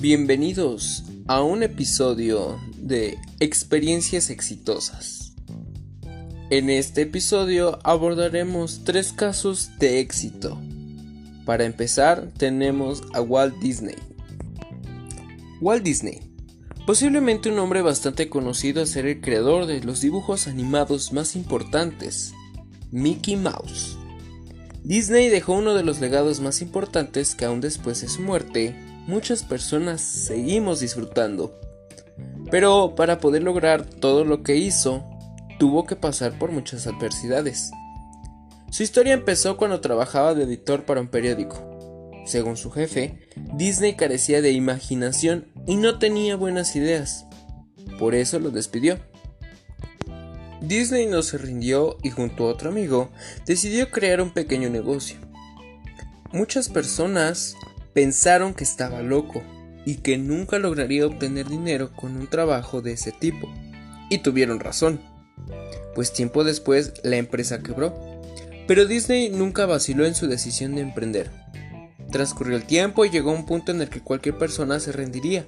Bienvenidos a un episodio de Experiencias Exitosas. En este episodio abordaremos tres casos de éxito. Para empezar tenemos a Walt Disney. Walt Disney, posiblemente un hombre bastante conocido a ser el creador de los dibujos animados más importantes, Mickey Mouse. Disney dejó uno de los legados más importantes que aún después de su muerte, muchas personas seguimos disfrutando. Pero para poder lograr todo lo que hizo, tuvo que pasar por muchas adversidades. Su historia empezó cuando trabajaba de editor para un periódico. Según su jefe, Disney carecía de imaginación y no tenía buenas ideas. Por eso lo despidió. Disney no se rindió y junto a otro amigo decidió crear un pequeño negocio. Muchas personas pensaron que estaba loco y que nunca lograría obtener dinero con un trabajo de ese tipo. Y tuvieron razón, pues tiempo después la empresa quebró. Pero Disney nunca vaciló en su decisión de emprender. Transcurrió el tiempo y llegó un punto en el que cualquier persona se rendiría.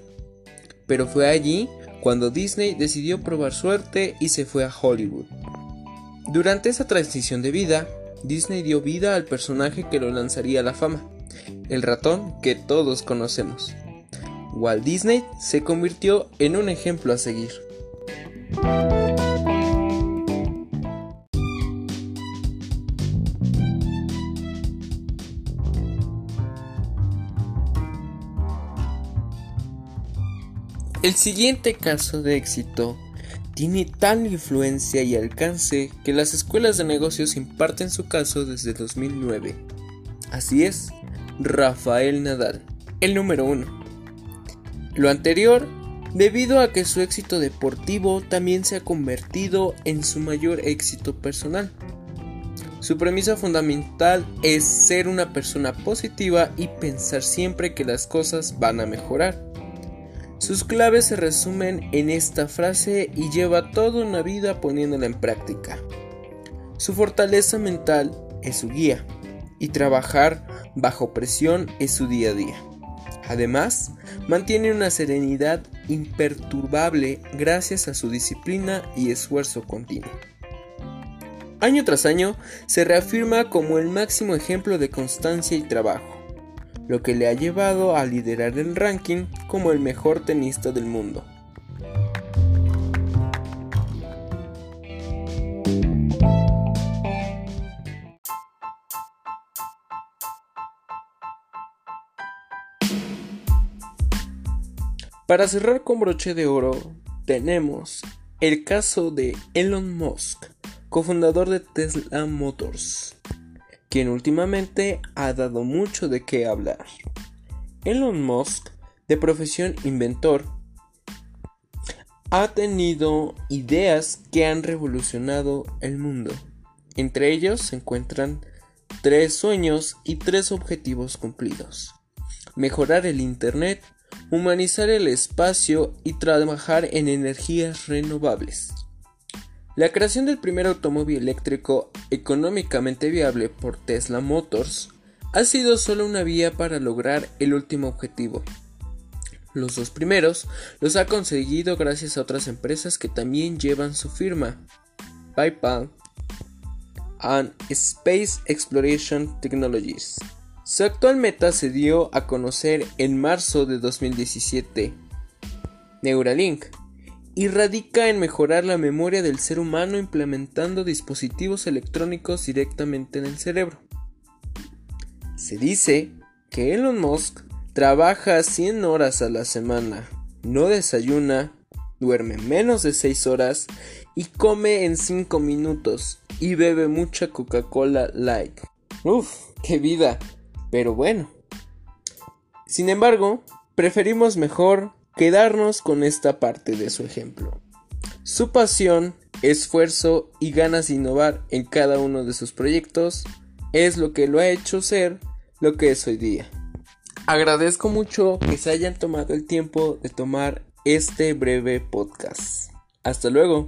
Pero fue allí cuando Disney decidió probar suerte y se fue a Hollywood. Durante esa transición de vida, Disney dio vida al personaje que lo lanzaría a la fama, el ratón que todos conocemos. Walt Disney se convirtió en un ejemplo a seguir. El siguiente caso de éxito tiene tal influencia y alcance que las escuelas de negocios imparten su caso desde 2009. Así es, Rafael Nadal, el número uno. Lo anterior, debido a que su éxito deportivo también se ha convertido en su mayor éxito personal. Su premisa fundamental es ser una persona positiva y pensar siempre que las cosas van a mejorar. Sus claves se resumen en esta frase y lleva toda una vida poniéndola en práctica. Su fortaleza mental es su guía y trabajar bajo presión es su día a día. Además, mantiene una serenidad imperturbable gracias a su disciplina y esfuerzo continuo. Año tras año se reafirma como el máximo ejemplo de constancia y trabajo lo que le ha llevado a liderar el ranking como el mejor tenista del mundo. Para cerrar con broche de oro, tenemos el caso de Elon Musk, cofundador de Tesla Motors quien últimamente ha dado mucho de qué hablar. Elon Musk, de profesión inventor, ha tenido ideas que han revolucionado el mundo. Entre ellos se encuentran tres sueños y tres objetivos cumplidos. Mejorar el Internet, humanizar el espacio y trabajar en energías renovables. La creación del primer automóvil eléctrico económicamente viable por Tesla Motors ha sido solo una vía para lograr el último objetivo. Los dos primeros los ha conseguido gracias a otras empresas que también llevan su firma, PayPal and Space Exploration Technologies. Su actual meta se dio a conocer en marzo de 2017. Neuralink y radica en mejorar la memoria del ser humano implementando dispositivos electrónicos directamente en el cerebro. Se dice que Elon Musk trabaja 100 horas a la semana, no desayuna, duerme menos de 6 horas y come en 5 minutos y bebe mucha Coca-Cola Light. Uf, qué vida, pero bueno. Sin embargo, preferimos mejor quedarnos con esta parte de su ejemplo. Su pasión, esfuerzo y ganas de innovar en cada uno de sus proyectos es lo que lo ha hecho ser lo que es hoy día. Agradezco mucho que se hayan tomado el tiempo de tomar este breve podcast. Hasta luego.